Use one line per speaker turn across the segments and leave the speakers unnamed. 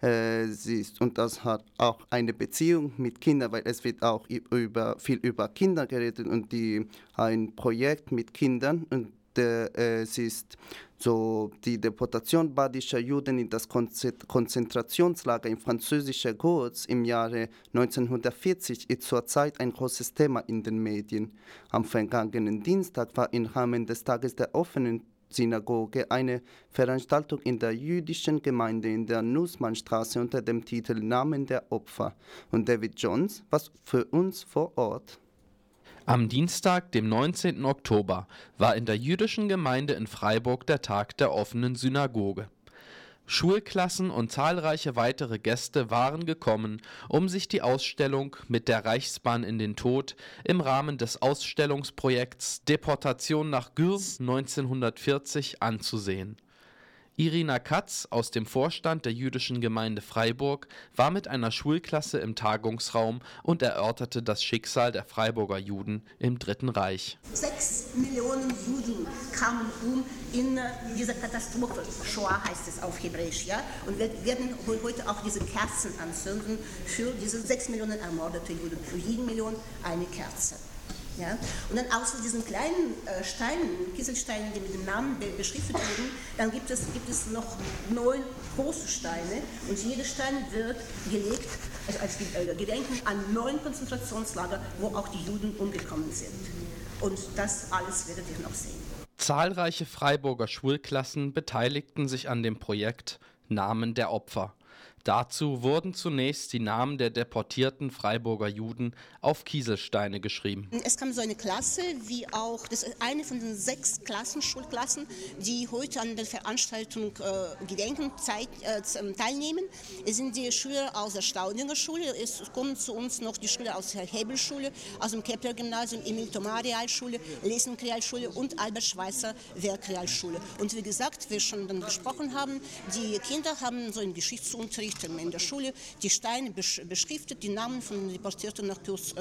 Äh, sie ist, und das hat auch eine Beziehung mit Kindern, weil es wird auch über, viel über Kinder geredet und die, ein Projekt mit Kindern und äh, es ist so die Deportation badischer Juden in das Konzentrationslager in französischer Gurz im Jahre 1940 ist zurzeit ein großes Thema in den Medien. Am vergangenen Dienstag war im Rahmen des Tages der offenen Synagoge eine Veranstaltung in der jüdischen Gemeinde in der Nussmannstraße unter dem Titel Namen der Opfer. Und David Jones war für uns vor Ort.
Am Dienstag, dem 19. Oktober, war in der jüdischen Gemeinde in Freiburg der Tag der offenen Synagoge. Schulklassen und zahlreiche weitere Gäste waren gekommen, um sich die Ausstellung mit der Reichsbahn in den Tod im Rahmen des Ausstellungsprojekts Deportation nach Gürs 1940 anzusehen Irina Katz aus dem Vorstand der jüdischen Gemeinde Freiburg war mit einer Schulklasse im Tagungsraum und erörterte das Schicksal der Freiburger Juden im Dritten Reich.
Sechs Millionen Juden kamen um in dieser Katastrophe. Shoah heißt es auf Hebräisch, ja? Und wir werden heute auch diese Kerzen anzünden für diese sechs Millionen ermordete Juden. Für jeden Million eine Kerze. Ja? Und dann außer diesen kleinen äh, Steinen, Kieselsteinen, die mit dem Namen be beschriftet wurden, dann gibt es, gibt es noch neun große Steine und jeder Stein wird gelegt also als äh, Gedenken an neun Konzentrationslager, wo auch die Juden umgekommen sind. Und das alles werdet ihr noch sehen.
Zahlreiche Freiburger Schulklassen beteiligten sich an dem Projekt Namen der Opfer. Dazu wurden zunächst die Namen der deportierten Freiburger Juden auf Kieselsteine geschrieben.
Es kam so eine Klasse, wie auch, das eine von den sechs Klassen, Schulklassen, die heute an der Veranstaltung äh, Gedenken Zeit, äh, teilnehmen. Es sind die Schüler aus der Staudinger Schule, es kommen zu uns noch die Schüler aus der Hebelschule, aus dem Kepler Gymnasium, Emil Thomar Realschule, Lesen Realschule und Albert Schweitzer Werk Realschule. Und wie gesagt, wir schon dann besprochen haben, die Kinder haben so einen Geschichtsunterricht Geschichten in der Schule die Steine beschriftet, die Namen von deportierten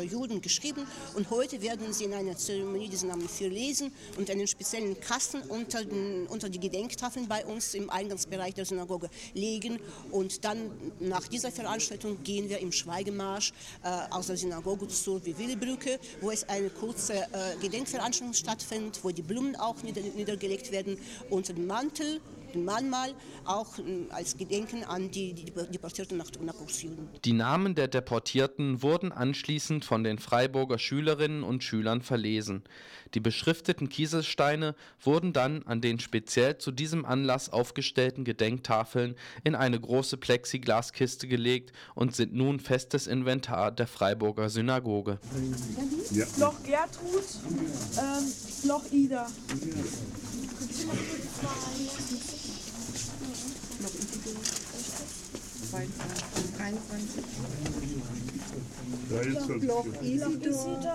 Juden geschrieben. Und heute werden sie in einer Zeremonie diese Namen verlesen und einen speziellen Kasten unter, den, unter die Gedenktafeln bei uns im Eingangsbereich der Synagoge legen. Und dann nach dieser Veranstaltung gehen wir im Schweigemarsch äh, aus der Synagoge zur Wiewilebrücke, wo es eine kurze äh, Gedenkveranstaltung stattfindet, wo die Blumen auch nieder, niedergelegt werden unter dem Mantel Mahnmal auch ähm, als Gedenken an die, die Deportierten nach, Ostjuden.
Die Namen der Deportierten wurden anschließend von den Freiburger Schülerinnen und Schülern verlesen. Die beschrifteten Kieselsteine wurden dann an den speziell zu diesem Anlass aufgestellten Gedenktafeln in eine große Plexiglaskiste gelegt und sind nun festes Inventar der Freiburger Synagoge.
Ja. Loch Gertrud, ähm, Loch Ida. Bloch Isidor,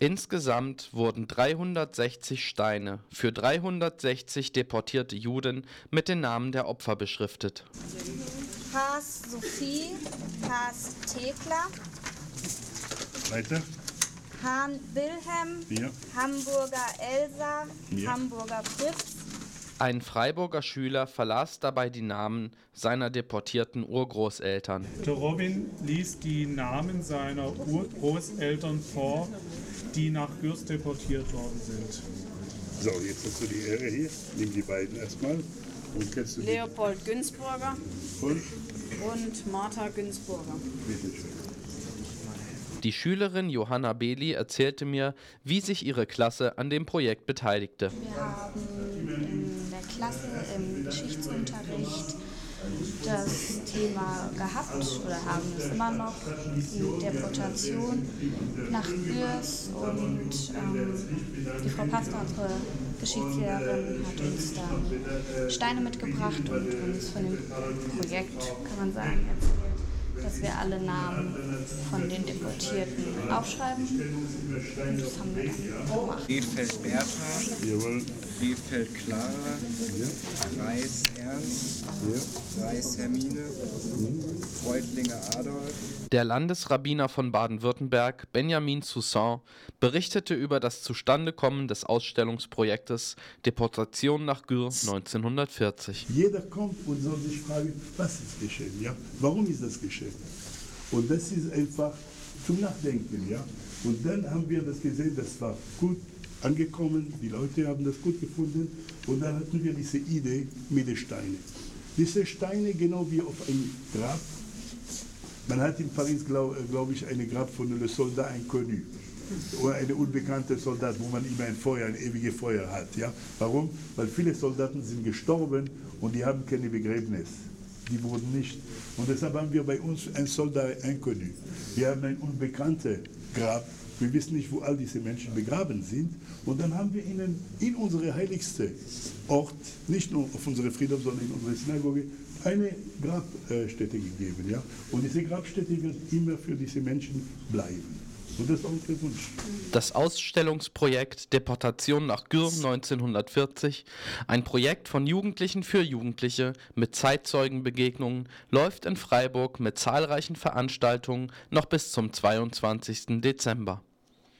Insgesamt wurden 360 Steine für 360 deportierte Juden mit den Namen der Opfer beschriftet.
Haas Sophie, Haas Thekla,
weiter.
Hahn Wilhelm,
ja.
Hamburger Elsa, ja. Hamburger Fritz.
Ein Freiburger Schüler verlas dabei die Namen seiner deportierten Urgroßeltern.
Der Robin liest die Namen seiner Urgroßeltern vor, die nach Gürs deportiert worden sind.
So, jetzt hast du die Ehre hier. Nimm die beiden erstmal.
Und Leopold Günzburger und? und Martha Günzburger. Bitte schön.
Die Schülerin Johanna Beli erzählte mir, wie sich ihre Klasse an dem Projekt beteiligte.
Wir haben Klasse im Geschichtsunterricht das Thema gehabt oder haben es immer noch, die Deportation nach Gürs und ähm, die Frau Pastor, unsere Geschichtslehrerin, hat uns dann Steine mitgebracht und uns von dem Projekt, kann man sagen, erzählt dass wir alle Namen von den Deportierten aufschreiben. Und das haben wir dann gemacht.
Edfeld Bertha, Rehfeld Clara, ja. Reis Ernst, ja. Reis Hermine, mhm. Freudlinger Adolf.
Der Landesrabbiner von Baden-Württemberg, Benjamin Soussan, berichtete über das Zustandekommen des Ausstellungsprojektes Deportation nach Gür 1940.
Jeder kommt und soll sich fragen, was ist geschehen, ja? Warum ist das geschehen? Und das ist einfach zum Nachdenken, ja? Und dann haben wir das gesehen, das war gut angekommen, die Leute haben das gut gefunden und dann hatten wir diese Idee mit den Steinen. Diese Steine genau wie auf ein Grab. Man hat in Paris, glaube glaub ich, eine Grab von Le Soldat Inconnu oder eine unbekannte Soldat, wo man immer ein Feuer, ein ewiges Feuer hat. Ja? Warum? Weil viele Soldaten sind gestorben und die haben keine Begräbnis. Die wurden nicht. Und deshalb haben wir bei uns ein Soldat Inconnu. Wir haben ein unbekanntes Grab wir wissen nicht, wo all diese Menschen begraben sind. Und dann haben wir ihnen in unsere heiligste Ort, nicht nur auf unsere Friedhof, sondern in unsere Synagoge, eine Grabstätte gegeben. Ja? Und diese Grabstätte wird immer für diese Menschen bleiben.
Das Ausstellungsprojekt Deportation nach Gür 1940, ein Projekt von Jugendlichen für Jugendliche mit Zeitzeugenbegegnungen, läuft in Freiburg mit zahlreichen Veranstaltungen noch bis zum 22. Dezember.